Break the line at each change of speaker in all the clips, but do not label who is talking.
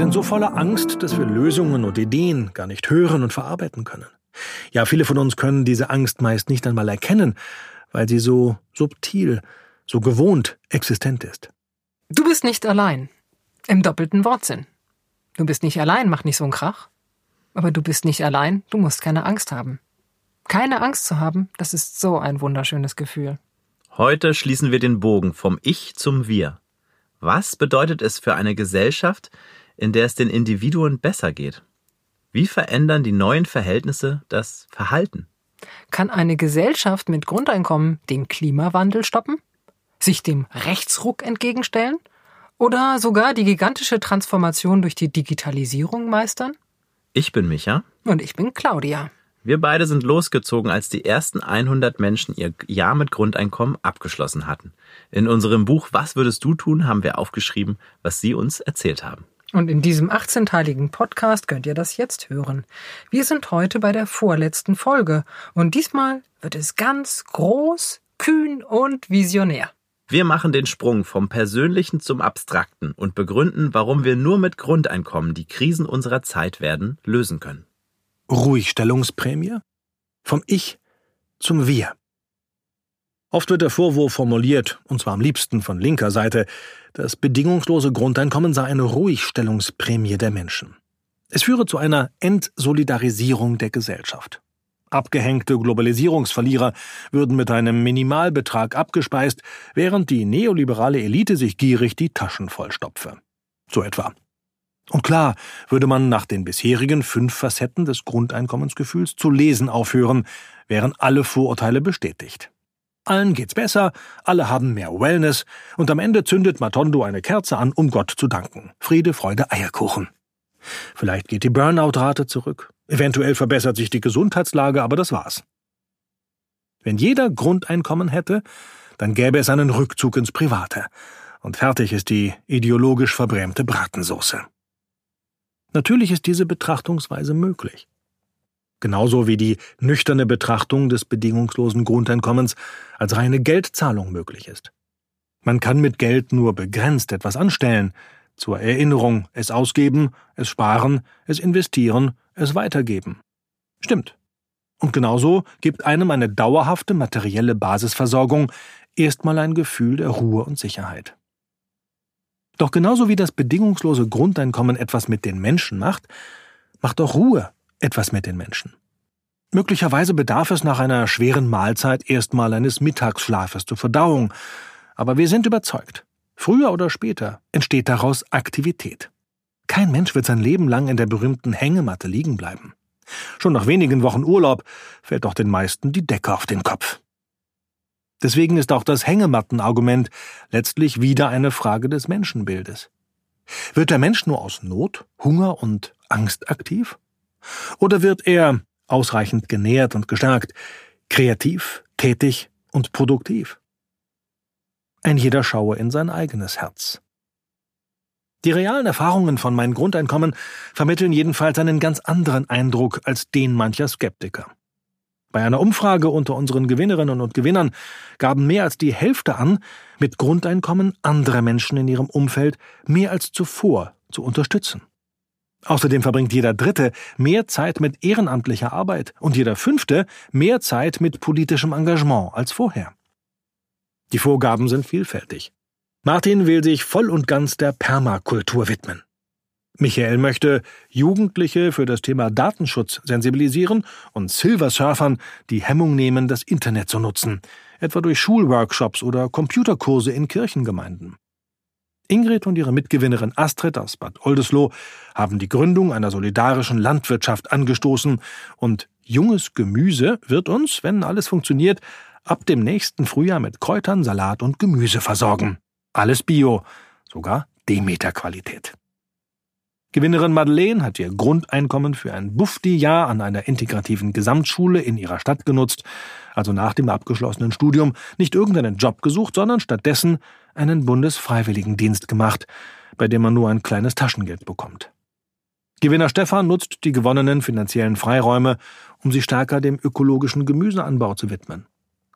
sind so voller Angst, dass wir Lösungen und Ideen gar nicht hören und verarbeiten können. Ja, viele von uns können diese Angst meist nicht einmal erkennen, weil sie so subtil, so gewohnt existent ist.
Du bist nicht allein. Im doppelten Wortsinn. Du bist nicht allein, mach nicht so einen Krach. Aber du bist nicht allein, du musst keine Angst haben. Keine Angst zu haben, das ist so ein wunderschönes Gefühl.
Heute schließen wir den Bogen vom Ich zum Wir. Was bedeutet es für eine Gesellschaft, in der es den Individuen besser geht? Wie verändern die neuen Verhältnisse das Verhalten?
Kann eine Gesellschaft mit Grundeinkommen den Klimawandel stoppen? Sich dem Rechtsruck entgegenstellen? Oder sogar die gigantische Transformation durch die Digitalisierung meistern?
Ich bin Micha.
Und ich bin Claudia.
Wir beide sind losgezogen, als die ersten 100 Menschen ihr Jahr mit Grundeinkommen abgeschlossen hatten. In unserem Buch Was würdest du tun, haben wir aufgeschrieben, was sie uns erzählt haben.
Und in diesem 18-teiligen Podcast könnt ihr das jetzt hören. Wir sind heute bei der vorletzten Folge und diesmal wird es ganz groß, kühn und visionär.
Wir machen den Sprung vom Persönlichen zum Abstrakten und begründen, warum wir nur mit Grundeinkommen die Krisen unserer Zeit werden lösen können.
Ruhigstellungsprämie? Vom Ich zum Wir. Oft wird der Vorwurf formuliert, und zwar am liebsten von linker Seite, das bedingungslose Grundeinkommen sei eine Ruhigstellungsprämie der Menschen. Es führe zu einer Entsolidarisierung der Gesellschaft. Abgehängte Globalisierungsverlierer würden mit einem Minimalbetrag abgespeist, während die neoliberale Elite sich gierig die Taschen vollstopfe. So etwa. Und klar würde man nach den bisherigen fünf Facetten des Grundeinkommensgefühls zu lesen aufhören, wären alle Vorurteile bestätigt. Allen geht's besser, alle haben mehr Wellness und am Ende zündet Matondo eine Kerze an, um Gott zu danken. Friede, Freude, Eierkuchen. Vielleicht geht die Burnout-Rate zurück. Eventuell verbessert sich die Gesundheitslage, aber das war's. Wenn jeder Grundeinkommen hätte, dann gäbe es einen Rückzug ins Private. Und fertig ist die ideologisch verbrämte Bratensoße. Natürlich ist diese Betrachtungsweise möglich. Genauso wie die nüchterne Betrachtung des bedingungslosen Grundeinkommens als reine Geldzahlung möglich ist. Man kann mit Geld nur begrenzt etwas anstellen, zur Erinnerung es ausgeben, es sparen, es investieren, es weitergeben. Stimmt. Und genauso gibt einem eine dauerhafte materielle Basisversorgung erstmal ein Gefühl der Ruhe und Sicherheit. Doch genauso wie das bedingungslose Grundeinkommen etwas mit den Menschen macht, macht auch Ruhe etwas mit den Menschen. Möglicherweise bedarf es nach einer schweren Mahlzeit erstmal eines Mittagsschlafes zur Verdauung, aber wir sind überzeugt, früher oder später entsteht daraus Aktivität. Kein Mensch wird sein Leben lang in der berühmten Hängematte liegen bleiben. Schon nach wenigen Wochen Urlaub fällt doch den meisten die Decke auf den Kopf. Deswegen ist auch das Hängemattenargument letztlich wieder eine Frage des Menschenbildes. Wird der Mensch nur aus Not, Hunger und Angst aktiv? Oder wird er, ausreichend genährt und gestärkt, kreativ, tätig und produktiv? Ein jeder schaue in sein eigenes Herz. Die realen Erfahrungen von meinem Grundeinkommen vermitteln jedenfalls einen ganz anderen Eindruck als den mancher Skeptiker. Bei einer Umfrage unter unseren Gewinnerinnen und Gewinnern gaben mehr als die Hälfte an, mit Grundeinkommen andere Menschen in ihrem Umfeld mehr als zuvor zu unterstützen. Außerdem verbringt jeder Dritte mehr Zeit mit ehrenamtlicher Arbeit und jeder Fünfte mehr Zeit mit politischem Engagement als vorher. Die Vorgaben sind vielfältig. Martin will sich voll und ganz der Permakultur widmen. Michael möchte Jugendliche für das Thema Datenschutz sensibilisieren und Silversurfern die Hemmung nehmen, das Internet zu nutzen, etwa durch Schulworkshops oder Computerkurse in Kirchengemeinden. Ingrid und ihre Mitgewinnerin Astrid aus Bad Oldesloe haben die Gründung einer solidarischen Landwirtschaft angestoßen und junges Gemüse wird uns, wenn alles funktioniert, ab dem nächsten Frühjahr mit Kräutern, Salat und Gemüse versorgen. Alles Bio, sogar Demeter-Qualität. Gewinnerin Madeleine hat ihr Grundeinkommen für ein Bufti-Jahr an einer integrativen Gesamtschule in ihrer Stadt genutzt, also nach dem abgeschlossenen Studium nicht irgendeinen Job gesucht, sondern stattdessen einen Bundesfreiwilligendienst gemacht, bei dem man nur ein kleines Taschengeld bekommt. Gewinner Stefan nutzt die gewonnenen finanziellen Freiräume, um sich stärker dem ökologischen Gemüseanbau zu widmen.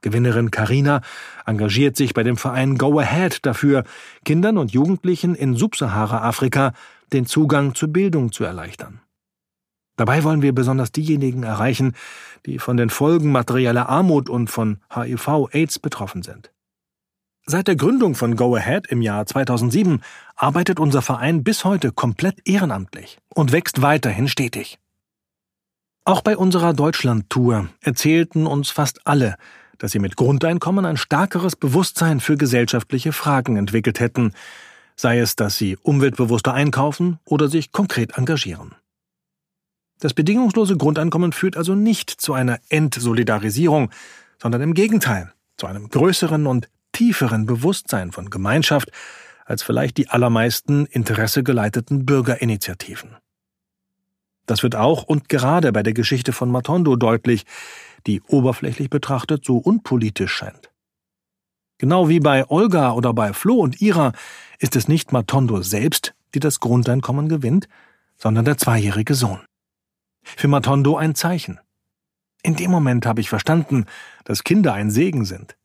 Gewinnerin Karina engagiert sich bei dem Verein Go Ahead dafür, Kindern und Jugendlichen in Subsahara-Afrika den Zugang zur Bildung zu erleichtern. Dabei wollen wir besonders diejenigen erreichen, die von den Folgen materieller Armut und von HIV-Aids betroffen sind. Seit der Gründung von Go Ahead im Jahr 2007 arbeitet unser Verein bis heute komplett ehrenamtlich und wächst weiterhin stetig. Auch bei unserer Deutschland-Tour erzählten uns fast alle, dass sie mit Grundeinkommen ein stärkeres Bewusstsein für gesellschaftliche Fragen entwickelt hätten, sei es, dass sie umweltbewusster einkaufen oder sich konkret engagieren. Das bedingungslose Grundeinkommen führt also nicht zu einer Entsolidarisierung, sondern im Gegenteil zu einem größeren und tieferen Bewusstsein von Gemeinschaft als vielleicht die allermeisten interessegeleiteten Bürgerinitiativen. Das wird auch und gerade bei der Geschichte von Matondo deutlich, die oberflächlich betrachtet so unpolitisch scheint. Genau wie bei Olga oder bei Flo und Ira ist es nicht Matondo selbst, die das Grundeinkommen gewinnt, sondern der zweijährige Sohn. Für Matondo ein Zeichen. In dem Moment habe ich verstanden, dass Kinder ein Segen sind.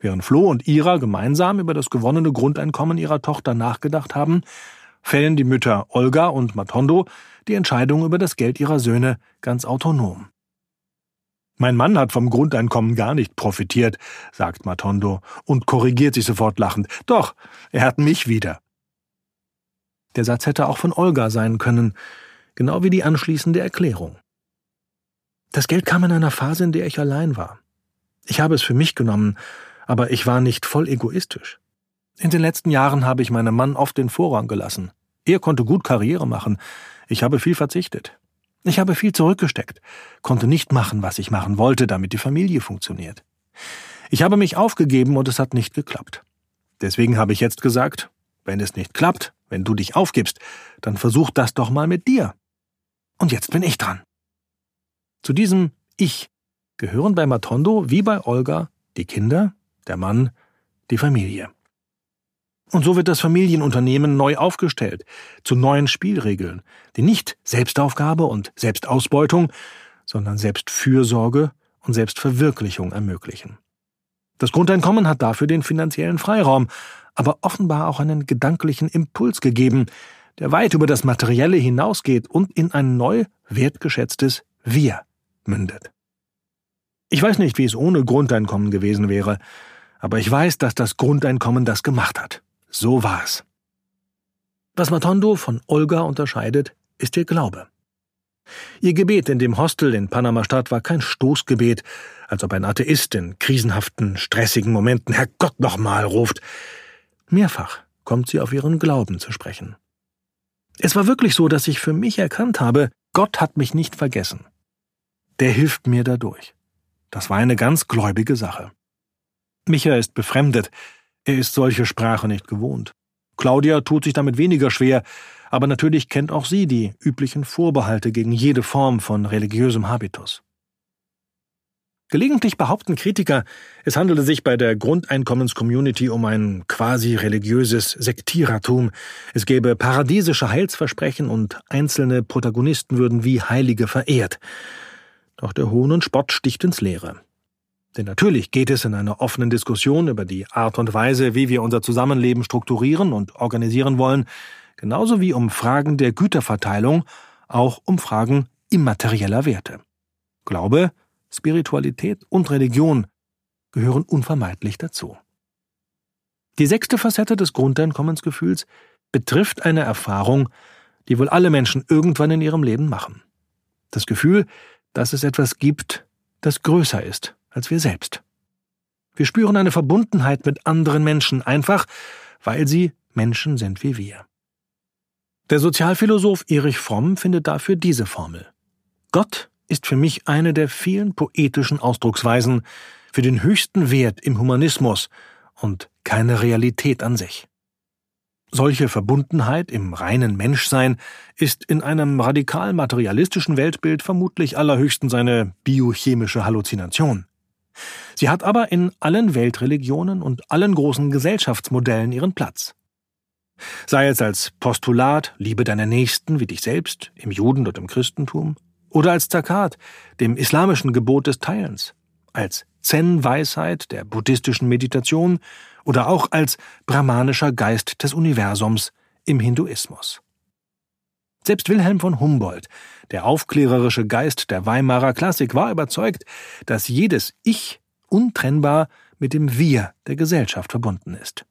Während Flo und Ira gemeinsam über das gewonnene Grundeinkommen ihrer Tochter nachgedacht haben, fällen die Mütter Olga und Matondo die Entscheidung über das Geld ihrer Söhne ganz autonom. Mein Mann hat vom Grundeinkommen gar nicht profitiert, sagt Matondo und korrigiert sich sofort lachend. Doch, er hat mich wieder. Der Satz hätte auch von Olga sein können, genau wie die anschließende Erklärung. Das Geld kam in einer Phase, in der ich allein war. Ich habe es für mich genommen, aber ich war nicht voll egoistisch. In den letzten Jahren habe ich meinem Mann oft den Vorrang gelassen. Er konnte gut Karriere machen. Ich habe viel verzichtet. Ich habe viel zurückgesteckt, konnte nicht machen, was ich machen wollte, damit die Familie funktioniert. Ich habe mich aufgegeben und es hat nicht geklappt. Deswegen habe ich jetzt gesagt, wenn es nicht klappt, wenn du dich aufgibst, dann versuch das doch mal mit dir. Und jetzt bin ich dran. Zu diesem Ich gehören bei Matondo wie bei Olga die Kinder, der Mann, die Familie. Und so wird das Familienunternehmen neu aufgestellt, zu neuen Spielregeln, die nicht Selbstaufgabe und Selbstausbeutung, sondern Selbstfürsorge und Selbstverwirklichung ermöglichen. Das Grundeinkommen hat dafür den finanziellen Freiraum, aber offenbar auch einen gedanklichen Impuls gegeben, der weit über das Materielle hinausgeht und in ein neu wertgeschätztes Wir mündet. Ich weiß nicht, wie es ohne Grundeinkommen gewesen wäre, aber ich weiß, dass das Grundeinkommen das gemacht hat. So war's. Was Matondo von Olga unterscheidet, ist ihr Glaube. Ihr Gebet in dem Hostel in Panama-Stadt war kein Stoßgebet, als ob ein Atheist in krisenhaften, stressigen Momenten Herrgott nochmal ruft. Mehrfach kommt sie auf ihren Glauben zu sprechen. Es war wirklich so, dass ich für mich erkannt habe, Gott hat mich nicht vergessen. Der hilft mir dadurch. Das war eine ganz gläubige Sache. Micha ist befremdet. Er ist solche Sprache nicht gewohnt. Claudia tut sich damit weniger schwer, aber natürlich kennt auch sie die üblichen Vorbehalte gegen jede Form von religiösem Habitus. Gelegentlich behaupten Kritiker, es handele sich bei der Grundeinkommenscommunity um ein quasi religiöses Sektierertum, es gäbe paradiesische Heilsversprechen und einzelne Protagonisten würden wie Heilige verehrt. Doch der Hohn und Spott sticht ins Leere. Denn natürlich geht es in einer offenen Diskussion über die Art und Weise, wie wir unser Zusammenleben strukturieren und organisieren wollen, genauso wie um Fragen der Güterverteilung, auch um Fragen immaterieller Werte. Glaube, Spiritualität und Religion gehören unvermeidlich dazu. Die sechste Facette des Grundeinkommensgefühls betrifft eine Erfahrung, die wohl alle Menschen irgendwann in ihrem Leben machen. Das Gefühl, dass es etwas gibt, das größer ist als wir selbst. Wir spüren eine Verbundenheit mit anderen Menschen einfach, weil sie Menschen sind wie wir. Der Sozialphilosoph Erich Fromm findet dafür diese Formel. Gott ist für mich eine der vielen poetischen Ausdrucksweisen für den höchsten Wert im Humanismus und keine Realität an sich. Solche Verbundenheit im reinen Menschsein ist in einem radikal materialistischen Weltbild vermutlich allerhöchstens eine biochemische Halluzination. Sie hat aber in allen Weltreligionen und allen großen Gesellschaftsmodellen ihren Platz. Sei es als Postulat, liebe deine Nächsten wie dich selbst, im Juden- und im Christentum, oder als Zakat, dem islamischen Gebot des Teilens, als Zen-Weisheit der buddhistischen Meditation oder auch als brahmanischer Geist des Universums im Hinduismus. Selbst Wilhelm von Humboldt, der aufklärerische Geist der Weimarer Klassik, war überzeugt, dass jedes Ich untrennbar mit dem Wir der Gesellschaft verbunden ist.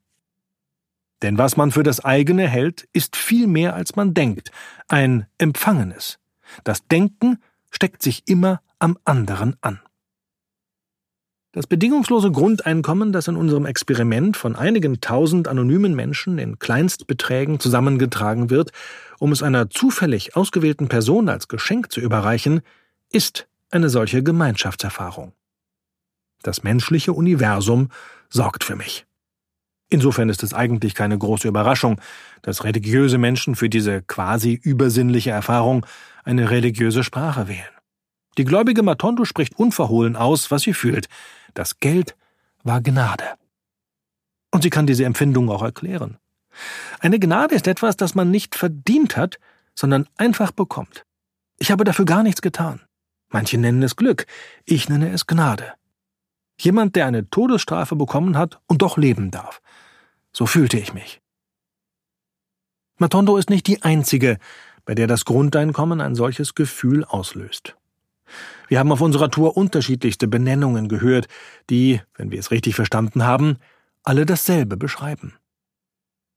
Denn was man für das eigene hält, ist viel mehr als man denkt, ein Empfangenes. Das Denken steckt sich immer am anderen an. Das bedingungslose Grundeinkommen, das in unserem Experiment von einigen tausend anonymen Menschen in Kleinstbeträgen zusammengetragen wird, um es einer zufällig ausgewählten Person als Geschenk zu überreichen, ist eine solche Gemeinschaftserfahrung. Das menschliche Universum sorgt für mich. Insofern ist es eigentlich keine große Überraschung, dass religiöse Menschen für diese quasi übersinnliche Erfahrung eine religiöse Sprache wählen. Die gläubige Matondo spricht unverhohlen aus, was sie fühlt. Das Geld war Gnade. Und sie kann diese Empfindung auch erklären. Eine Gnade ist etwas, das man nicht verdient hat, sondern einfach bekommt. Ich habe dafür gar nichts getan. Manche nennen es Glück, ich nenne es Gnade. Jemand, der eine Todesstrafe bekommen hat und doch leben darf. So fühlte ich mich. Matondo ist nicht die einzige, bei der das Grundeinkommen ein solches Gefühl auslöst. Wir haben auf unserer Tour unterschiedlichste Benennungen gehört, die, wenn wir es richtig verstanden haben, alle dasselbe beschreiben.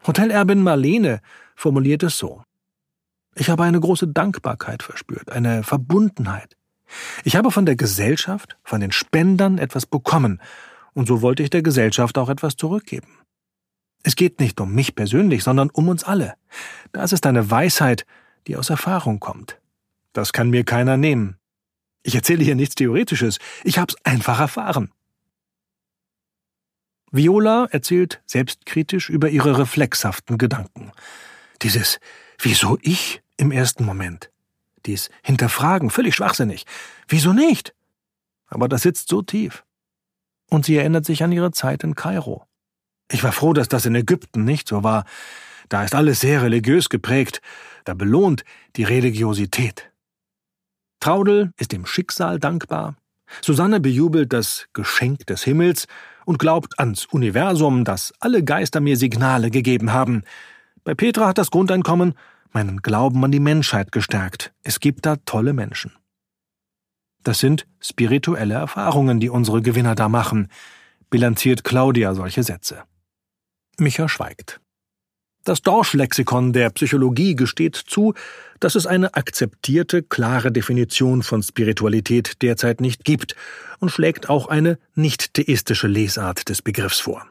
Hotelerbin Marlene formuliert es so. Ich habe eine große Dankbarkeit verspürt, eine Verbundenheit. Ich habe von der Gesellschaft, von den Spendern etwas bekommen, und so wollte ich der Gesellschaft auch etwas zurückgeben. Es geht nicht um mich persönlich, sondern um uns alle. Das ist eine Weisheit, die aus Erfahrung kommt. Das kann mir keiner nehmen. Ich erzähle hier nichts Theoretisches, ich hab's einfach erfahren. Viola erzählt selbstkritisch über ihre reflexhaften Gedanken. Dieses Wieso ich im ersten Moment? Dies Hinterfragen, völlig schwachsinnig. Wieso nicht? Aber das sitzt so tief. Und sie erinnert sich an ihre Zeit in Kairo. Ich war froh, dass das in Ägypten nicht so war. Da ist alles sehr religiös geprägt. Da belohnt die Religiosität. Traudel ist dem Schicksal dankbar. Susanne bejubelt das Geschenk des Himmels und glaubt ans Universum, das alle Geister mir Signale gegeben haben. Bei Petra hat das Grundeinkommen meinen Glauben an die Menschheit gestärkt. Es gibt da tolle Menschen. Das sind spirituelle Erfahrungen, die unsere Gewinner da machen, bilanziert Claudia solche Sätze. Micha schweigt. Das Dorsch-Lexikon der Psychologie gesteht zu, dass es eine akzeptierte, klare Definition von Spiritualität derzeit nicht gibt und schlägt auch eine nicht theistische Lesart des Begriffs vor.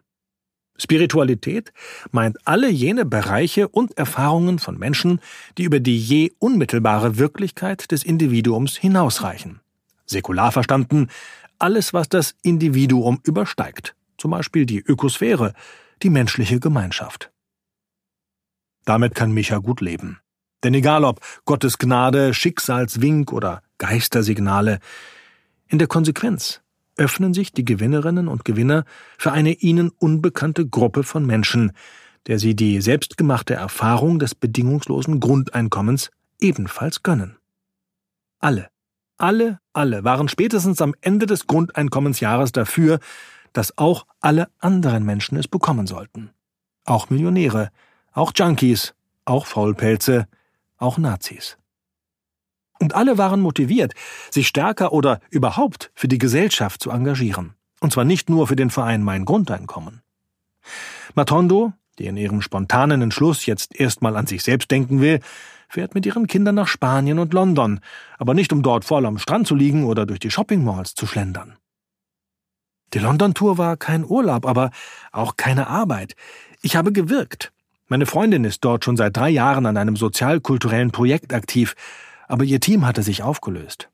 Spiritualität meint alle jene Bereiche und Erfahrungen von Menschen, die über die je unmittelbare Wirklichkeit des Individuums hinausreichen. Säkular verstanden, alles, was das Individuum übersteigt, zum Beispiel die Ökosphäre, die menschliche Gemeinschaft. Damit kann Micha gut leben. Denn egal ob Gottes Gnade, Schicksalswink oder Geistersignale, in der Konsequenz öffnen sich die Gewinnerinnen und Gewinner für eine ihnen unbekannte Gruppe von Menschen, der sie die selbstgemachte Erfahrung des bedingungslosen Grundeinkommens ebenfalls gönnen. Alle, alle, alle waren spätestens am Ende des Grundeinkommensjahres dafür, dass auch alle anderen Menschen es bekommen sollten. Auch Millionäre, auch Junkies, auch Faulpelze, auch Nazis. Und alle waren motiviert, sich stärker oder überhaupt für die Gesellschaft zu engagieren. Und zwar nicht nur für den Verein Mein Grundeinkommen. Matondo, die in ihrem spontanen Entschluss jetzt erstmal an sich selbst denken will, fährt mit ihren Kindern nach Spanien und London, aber nicht um dort voll am Strand zu liegen oder durch die Shoppingmalls zu schlendern. Die London-Tour war kein Urlaub, aber auch keine Arbeit. Ich habe gewirkt. Meine Freundin ist dort schon seit drei Jahren an einem sozialkulturellen Projekt aktiv, aber ihr Team hatte sich aufgelöst.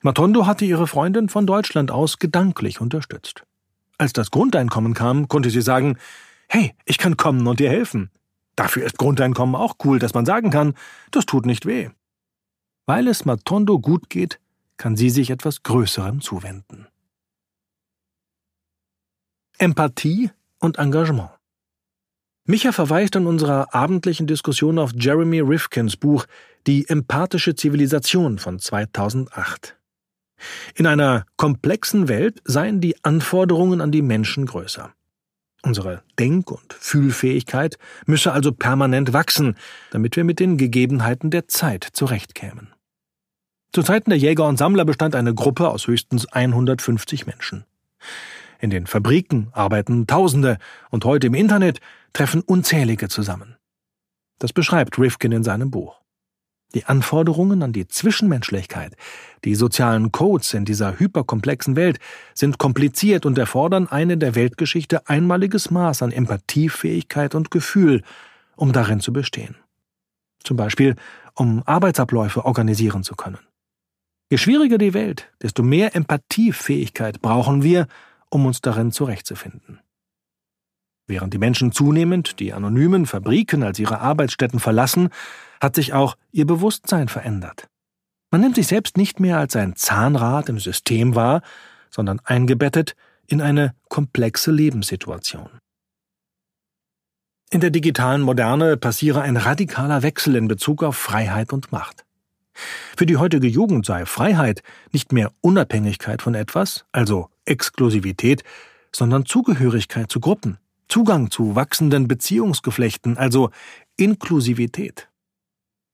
Matondo hatte ihre Freundin von Deutschland aus gedanklich unterstützt. Als das Grundeinkommen kam, konnte sie sagen, hey, ich kann kommen und dir helfen. Dafür ist Grundeinkommen auch cool, dass man sagen kann, das tut nicht weh. Weil es Matondo gut geht, kann sie sich etwas Größerem zuwenden. Empathie und Engagement. Micha verweist in unserer abendlichen Diskussion auf Jeremy Rifkins Buch Die empathische Zivilisation von 2008. In einer komplexen Welt seien die Anforderungen an die Menschen größer. Unsere Denk- und Fühlfähigkeit müsse also permanent wachsen, damit wir mit den Gegebenheiten der Zeit zurechtkämen. Zu Zeiten der Jäger und Sammler bestand eine Gruppe aus höchstens 150 Menschen. In den Fabriken arbeiten Tausende und heute im Internet treffen unzählige zusammen. Das beschreibt Rifkin in seinem Buch. Die Anforderungen an die Zwischenmenschlichkeit, die sozialen Codes in dieser hyperkomplexen Welt sind kompliziert und erfordern ein in der Weltgeschichte einmaliges Maß an Empathiefähigkeit und Gefühl, um darin zu bestehen. Zum Beispiel, um Arbeitsabläufe organisieren zu können. Je schwieriger die Welt, desto mehr Empathiefähigkeit brauchen wir, um uns darin zurechtzufinden. Während die Menschen zunehmend die anonymen Fabriken als ihre Arbeitsstätten verlassen, hat sich auch ihr Bewusstsein verändert. Man nimmt sich selbst nicht mehr als ein Zahnrad im System wahr, sondern eingebettet in eine komplexe Lebenssituation. In der digitalen Moderne passiere ein radikaler Wechsel in Bezug auf Freiheit und Macht. Für die heutige Jugend sei Freiheit nicht mehr Unabhängigkeit von etwas, also Exklusivität, sondern Zugehörigkeit zu Gruppen, Zugang zu wachsenden Beziehungsgeflechten, also Inklusivität.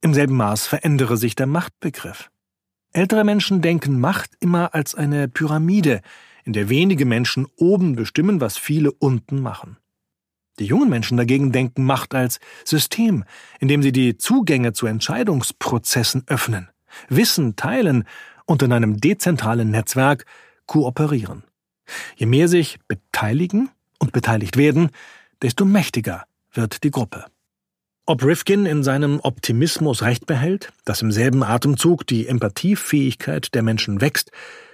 Im selben Maß verändere sich der Machtbegriff. Ältere Menschen denken Macht immer als eine Pyramide, in der wenige Menschen oben bestimmen, was viele unten machen. Die jungen Menschen dagegen denken Macht als System, in dem sie die Zugänge zu Entscheidungsprozessen öffnen, Wissen teilen und in einem dezentralen Netzwerk kooperieren. Je mehr sich beteiligen und beteiligt werden, desto mächtiger wird die Gruppe. Ob Rifkin in seinem Optimismus recht behält, dass im selben Atemzug die Empathiefähigkeit der Menschen wächst,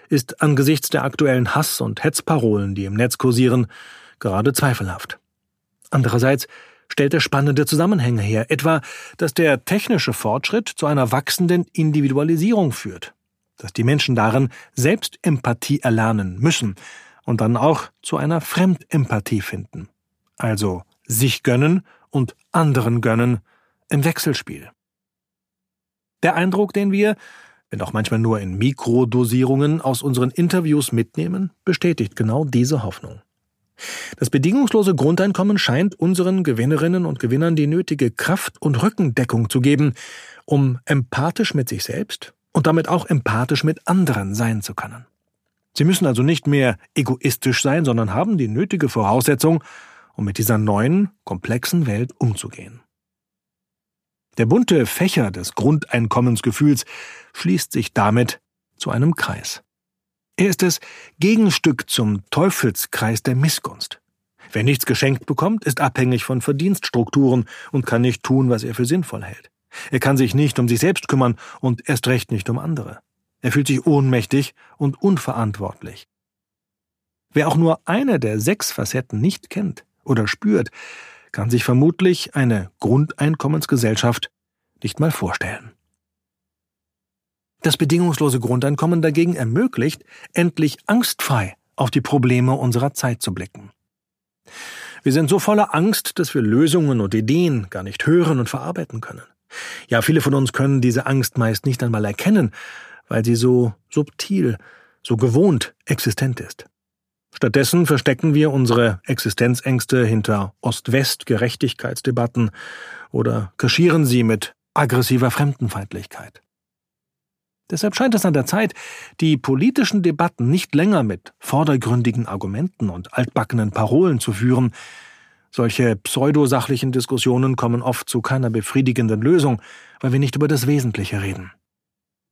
ist angesichts der aktuellen Hass- und Hetzparolen, die im Netz kursieren, gerade zweifelhaft. Andererseits stellt er spannende Zusammenhänge her, etwa, dass der technische Fortschritt zu einer wachsenden Individualisierung führt, dass die Menschen darin selbst Empathie erlernen müssen und dann auch zu einer Fremdempathie finden, also sich gönnen und anderen gönnen im Wechselspiel. Der Eindruck, den wir, wenn auch manchmal nur in Mikrodosierungen aus unseren Interviews mitnehmen, bestätigt genau diese Hoffnung. Das bedingungslose Grundeinkommen scheint unseren Gewinnerinnen und Gewinnern die nötige Kraft und Rückendeckung zu geben, um empathisch mit sich selbst und damit auch empathisch mit anderen sein zu können. Sie müssen also nicht mehr egoistisch sein, sondern haben die nötige Voraussetzung, um mit dieser neuen, komplexen Welt umzugehen. Der bunte Fächer des Grundeinkommensgefühls schließt sich damit zu einem Kreis. Er ist das Gegenstück zum Teufelskreis der Missgunst. Wer nichts geschenkt bekommt, ist abhängig von Verdienststrukturen und kann nicht tun, was er für sinnvoll hält. Er kann sich nicht um sich selbst kümmern und erst recht nicht um andere. Er fühlt sich ohnmächtig und unverantwortlich. Wer auch nur eine der sechs Facetten nicht kennt, oder spürt, kann sich vermutlich eine Grundeinkommensgesellschaft nicht mal vorstellen. Das bedingungslose Grundeinkommen dagegen ermöglicht, endlich angstfrei auf die Probleme unserer Zeit zu blicken. Wir sind so voller Angst, dass wir Lösungen und Ideen gar nicht hören und verarbeiten können. Ja, viele von uns können diese Angst meist nicht einmal erkennen, weil sie so subtil, so gewohnt existent ist. Stattdessen verstecken wir unsere Existenzängste hinter Ost-West-Gerechtigkeitsdebatten oder kaschieren sie mit aggressiver Fremdenfeindlichkeit. Deshalb scheint es an der Zeit, die politischen Debatten nicht länger mit vordergründigen Argumenten und altbackenen Parolen zu führen. Solche pseudosachlichen Diskussionen kommen oft zu keiner befriedigenden Lösung, weil wir nicht über das Wesentliche reden.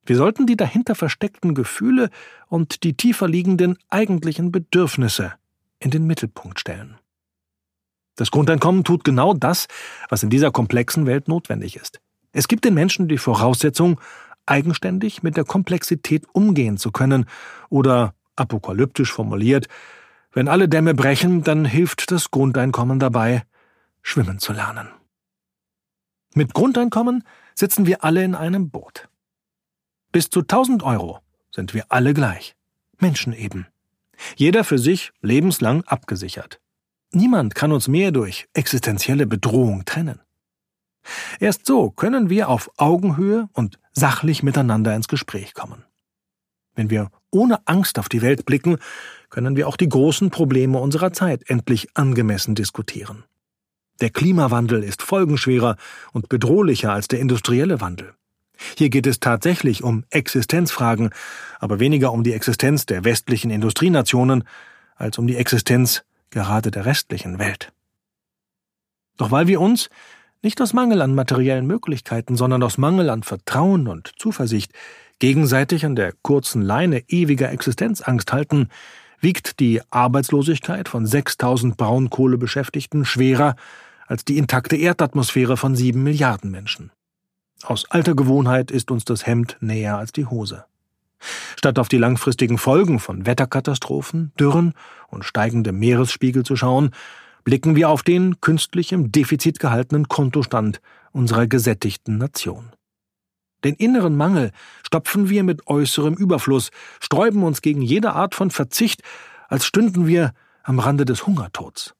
Wir sollten die dahinter versteckten Gefühle und die tiefer liegenden eigentlichen Bedürfnisse in den Mittelpunkt stellen. Das Grundeinkommen tut genau das, was in dieser komplexen Welt notwendig ist. Es gibt den Menschen die Voraussetzung, eigenständig mit der Komplexität umgehen zu können oder, apokalyptisch formuliert, wenn alle Dämme brechen, dann hilft das Grundeinkommen dabei, schwimmen zu lernen. Mit Grundeinkommen sitzen wir alle in einem Boot. Bis zu 1000 Euro sind wir alle gleich. Menschen eben. Jeder für sich lebenslang abgesichert. Niemand kann uns mehr durch existenzielle Bedrohung trennen. Erst so können wir auf Augenhöhe und sachlich miteinander ins Gespräch kommen. Wenn wir ohne Angst auf die Welt blicken, können wir auch die großen Probleme unserer Zeit endlich angemessen diskutieren. Der Klimawandel ist folgenschwerer und bedrohlicher als der industrielle Wandel. Hier geht es tatsächlich um Existenzfragen, aber weniger um die Existenz der westlichen Industrienationen als um die Existenz gerade der restlichen Welt. Doch weil wir uns, nicht aus Mangel an materiellen Möglichkeiten, sondern aus Mangel an Vertrauen und Zuversicht, gegenseitig an der kurzen Leine ewiger Existenzangst halten, wiegt die Arbeitslosigkeit von 6000 Braunkohlebeschäftigten schwerer als die intakte Erdatmosphäre von sieben Milliarden Menschen. Aus alter Gewohnheit ist uns das Hemd näher als die Hose. Statt auf die langfristigen Folgen von Wetterkatastrophen, Dürren und steigendem Meeresspiegel zu schauen, blicken wir auf den künstlich im Defizit gehaltenen Kontostand unserer gesättigten Nation. Den inneren Mangel stopfen wir mit äußerem Überfluss, sträuben uns gegen jede Art von Verzicht, als stünden wir am Rande des Hungertods.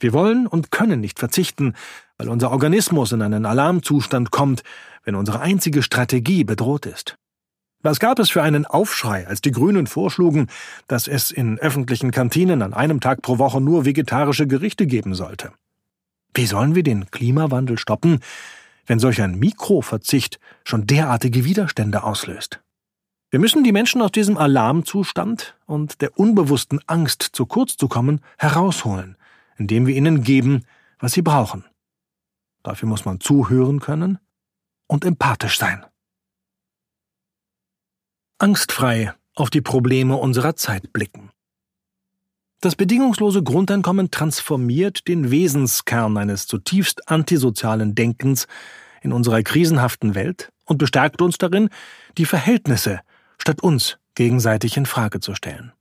Wir wollen und können nicht verzichten, weil unser Organismus in einen Alarmzustand kommt, wenn unsere einzige Strategie bedroht ist. Was gab es für einen Aufschrei, als die Grünen vorschlugen, dass es in öffentlichen Kantinen an einem Tag pro Woche nur vegetarische Gerichte geben sollte? Wie sollen wir den Klimawandel stoppen, wenn solch ein Mikroverzicht schon derartige Widerstände auslöst? Wir müssen die Menschen aus diesem Alarmzustand und der unbewussten Angst, zu kurz zu kommen, herausholen, indem wir ihnen geben, was sie brauchen. Dafür muss man zuhören können und empathisch sein. Angstfrei auf die Probleme unserer Zeit blicken. Das bedingungslose Grundeinkommen transformiert den Wesenskern eines zutiefst antisozialen Denkens in unserer krisenhaften Welt und bestärkt uns darin, die Verhältnisse statt uns gegenseitig in Frage zu stellen.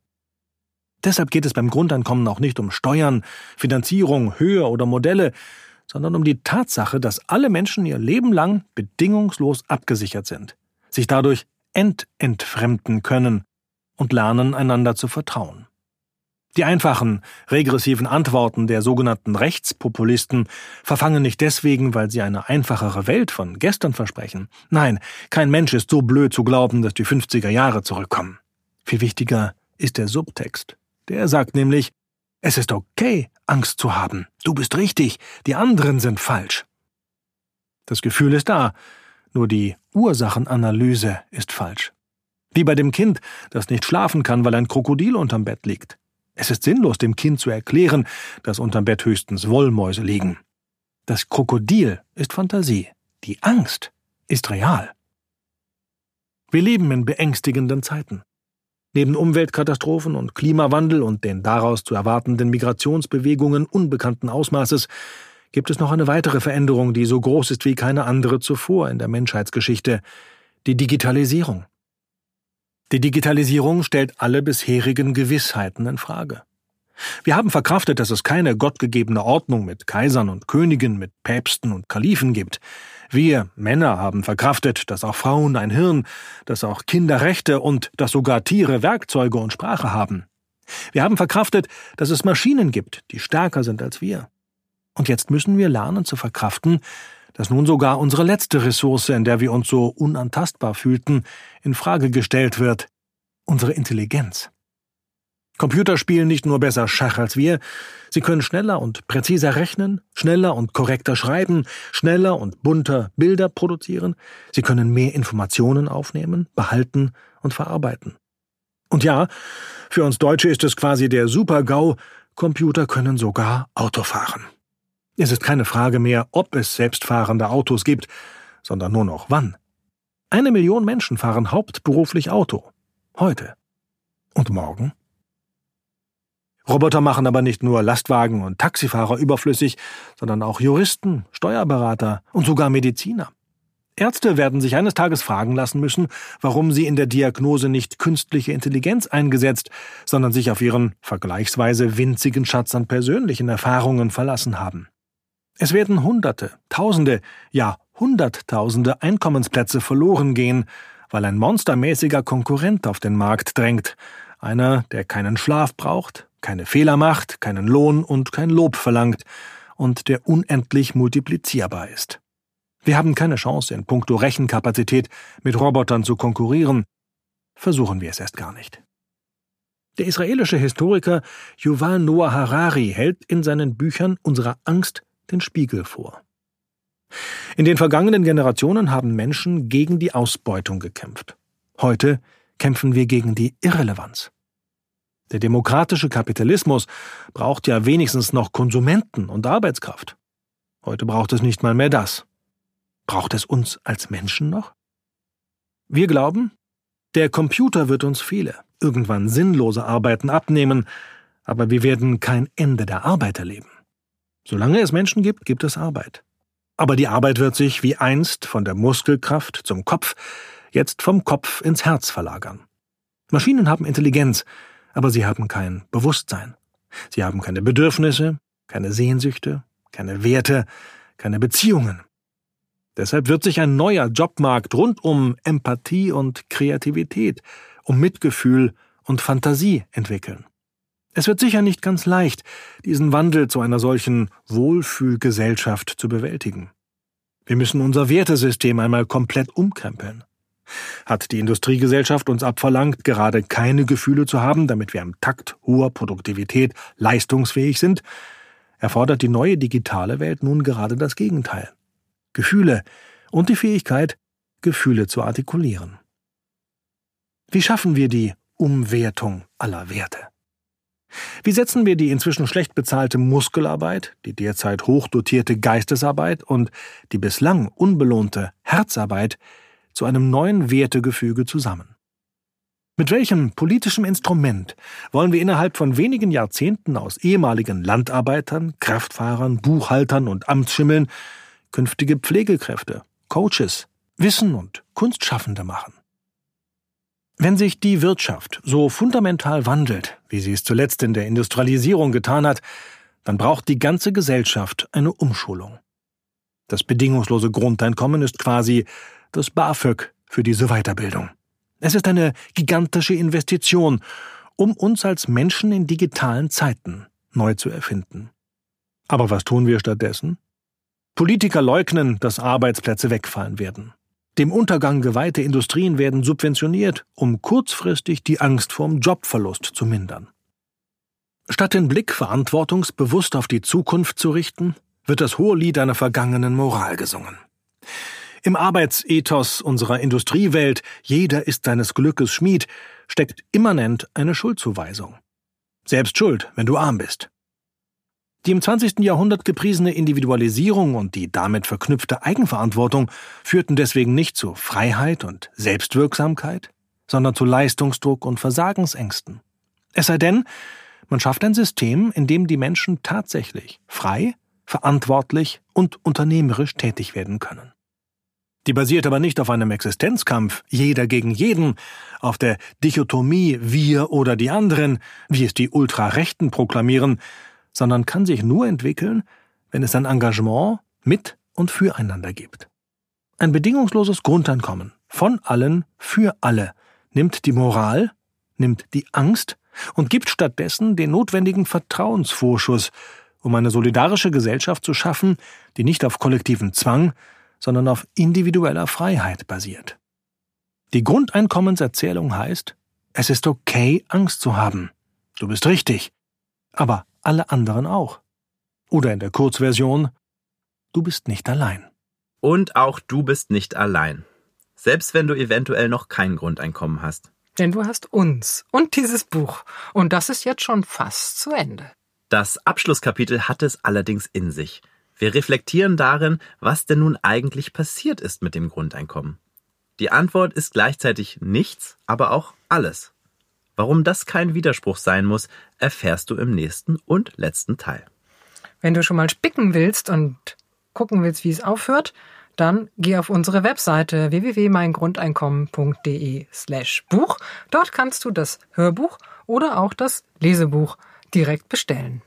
Deshalb geht es beim Grundeinkommen auch nicht um Steuern, Finanzierung, Höhe oder Modelle, sondern um die Tatsache, dass alle Menschen ihr Leben lang bedingungslos abgesichert sind, sich dadurch ententfremden können und lernen, einander zu vertrauen. Die einfachen, regressiven Antworten der sogenannten Rechtspopulisten verfangen nicht deswegen, weil sie eine einfachere Welt von gestern versprechen. Nein, kein Mensch ist so blöd zu glauben, dass die 50er Jahre zurückkommen. Viel wichtiger ist der Subtext. Der sagt nämlich, es ist okay, Angst zu haben. Du bist richtig, die anderen sind falsch. Das Gefühl ist da, nur die Ursachenanalyse ist falsch. Wie bei dem Kind, das nicht schlafen kann, weil ein Krokodil unterm Bett liegt. Es ist sinnlos, dem Kind zu erklären, dass unterm Bett höchstens Wollmäuse liegen. Das Krokodil ist Fantasie. Die Angst ist real. Wir leben in beängstigenden Zeiten. Neben Umweltkatastrophen und Klimawandel und den daraus zu erwartenden Migrationsbewegungen unbekannten Ausmaßes gibt es noch eine weitere Veränderung, die so groß ist wie keine andere zuvor in der Menschheitsgeschichte die Digitalisierung. Die Digitalisierung stellt alle bisherigen Gewissheiten in Frage. Wir haben verkraftet, dass es keine gottgegebene Ordnung mit Kaisern und Königen, mit Päpsten und Kalifen gibt. Wir Männer haben verkraftet, dass auch Frauen ein Hirn, dass auch Kinder Rechte und dass sogar Tiere Werkzeuge und Sprache haben. Wir haben verkraftet, dass es Maschinen gibt, die stärker sind als wir. Und jetzt müssen wir lernen zu verkraften, dass nun sogar unsere letzte Ressource, in der wir uns so unantastbar fühlten, in Frage gestellt wird, unsere Intelligenz. Computer spielen nicht nur besser Schach als wir, sie können schneller und präziser rechnen, schneller und korrekter schreiben, schneller und bunter Bilder produzieren, sie können mehr Informationen aufnehmen, behalten und verarbeiten. Und ja, für uns Deutsche ist es quasi der Super-GAU, Computer können sogar Auto fahren. Es ist keine Frage mehr, ob es selbstfahrende Autos gibt, sondern nur noch wann. Eine Million Menschen fahren hauptberuflich Auto. Heute. Und morgen? Roboter machen aber nicht nur Lastwagen und Taxifahrer überflüssig, sondern auch Juristen, Steuerberater und sogar Mediziner. Ärzte werden sich eines Tages fragen lassen müssen, warum sie in der Diagnose nicht künstliche Intelligenz eingesetzt, sondern sich auf ihren vergleichsweise winzigen Schatz an persönlichen Erfahrungen verlassen haben. Es werden Hunderte, Tausende, ja Hunderttausende Einkommensplätze verloren gehen, weil ein monstermäßiger Konkurrent auf den Markt drängt, einer, der keinen Schlaf braucht, keine Fehler macht, keinen Lohn und kein Lob verlangt und der unendlich multiplizierbar ist. Wir haben keine Chance, in puncto Rechenkapazität mit Robotern zu konkurrieren. Versuchen wir es erst gar nicht. Der israelische Historiker Yuval Noah Harari hält in seinen Büchern unserer Angst den Spiegel vor. In den vergangenen Generationen haben Menschen gegen die Ausbeutung gekämpft. Heute kämpfen wir gegen die Irrelevanz. Der demokratische Kapitalismus braucht ja wenigstens noch Konsumenten und Arbeitskraft. Heute braucht es nicht mal mehr das. Braucht es uns als Menschen noch? Wir glauben, der Computer wird uns viele, irgendwann sinnlose Arbeiten abnehmen, aber wir werden kein Ende der Arbeit erleben. Solange es Menschen gibt, gibt es Arbeit. Aber die Arbeit wird sich wie einst von der Muskelkraft zum Kopf, jetzt vom Kopf ins Herz verlagern. Maschinen haben Intelligenz, aber sie haben kein Bewusstsein. Sie haben keine Bedürfnisse, keine Sehnsüchte, keine Werte, keine Beziehungen. Deshalb wird sich ein neuer Jobmarkt rund um Empathie und Kreativität, um Mitgefühl und Fantasie entwickeln. Es wird sicher nicht ganz leicht, diesen Wandel zu einer solchen Wohlfühlgesellschaft zu bewältigen. Wir müssen unser Wertesystem einmal komplett umkrempeln. Hat die Industriegesellschaft uns abverlangt, gerade keine Gefühle zu haben, damit wir am Takt hoher Produktivität leistungsfähig sind, erfordert die neue digitale Welt nun gerade das Gegenteil. Gefühle und die Fähigkeit, Gefühle zu artikulieren. Wie schaffen wir die Umwertung aller Werte? Wie setzen wir die inzwischen schlecht bezahlte Muskelarbeit, die derzeit hochdotierte Geistesarbeit und die bislang unbelohnte Herzarbeit zu einem neuen Wertegefüge zusammen? Mit welchem politischem Instrument wollen wir innerhalb von wenigen Jahrzehnten aus ehemaligen Landarbeitern, Kraftfahrern, Buchhaltern und Amtsschimmeln künftige Pflegekräfte, Coaches, Wissen und Kunstschaffende machen. Wenn sich die Wirtschaft so fundamental wandelt, wie sie es zuletzt in der Industrialisierung getan hat, dann braucht die ganze Gesellschaft eine Umschulung. Das bedingungslose Grundeinkommen ist quasi das BAföG für diese Weiterbildung. Es ist eine gigantische Investition, um uns als Menschen in digitalen Zeiten neu zu erfinden. Aber was tun wir stattdessen? Politiker leugnen, dass Arbeitsplätze wegfallen werden. Dem Untergang geweihte Industrien werden subventioniert, um kurzfristig die Angst vorm Jobverlust zu mindern. Statt den Blick verantwortungsbewusst auf die Zukunft zu richten, wird das hohe Lied einer vergangenen Moral gesungen. Im Arbeitsethos unserer Industriewelt Jeder ist seines Glückes Schmied steckt immanent eine Schuldzuweisung. Selbst schuld, wenn du arm bist. Die im 20. Jahrhundert gepriesene Individualisierung und die damit verknüpfte Eigenverantwortung führten deswegen nicht zu Freiheit und Selbstwirksamkeit, sondern zu Leistungsdruck und Versagensängsten. Es sei denn, man schafft ein System, in dem die Menschen tatsächlich frei, verantwortlich und unternehmerisch tätig werden können. Die basiert aber nicht auf einem Existenzkampf, jeder gegen jeden, auf der Dichotomie wir oder die anderen, wie es die Ultrarechten proklamieren, sondern kann sich nur entwickeln, wenn es ein Engagement mit und füreinander gibt. Ein bedingungsloses Grundeinkommen von allen für alle nimmt die Moral, nimmt die Angst und gibt stattdessen den notwendigen Vertrauensvorschuss, um eine solidarische Gesellschaft zu schaffen, die nicht auf kollektiven Zwang, sondern auf individueller Freiheit basiert. Die Grundeinkommenserzählung heißt, es ist okay, Angst zu haben. Du bist richtig. Aber alle anderen auch. Oder in der Kurzversion, du bist nicht allein.
Und auch du bist nicht allein. Selbst wenn du eventuell noch kein Grundeinkommen hast.
Denn du hast uns und dieses Buch. Und das ist jetzt schon fast zu Ende.
Das Abschlusskapitel hat es allerdings in sich. Wir reflektieren darin, was denn nun eigentlich passiert ist mit dem Grundeinkommen. Die Antwort ist gleichzeitig nichts, aber auch alles. Warum das kein Widerspruch sein muss, erfährst du im nächsten und letzten Teil.
Wenn du schon mal spicken willst und gucken willst, wie es aufhört, dann geh auf unsere Webseite www.meingrundeinkommen.de slash Buch. Dort kannst du das Hörbuch oder auch das Lesebuch direkt bestellen.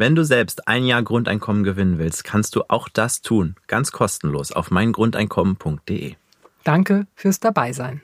Wenn du selbst ein Jahr Grundeinkommen gewinnen willst, kannst du auch das tun, ganz kostenlos auf meingrundeinkommen.de.
Danke fürs Dabeisein.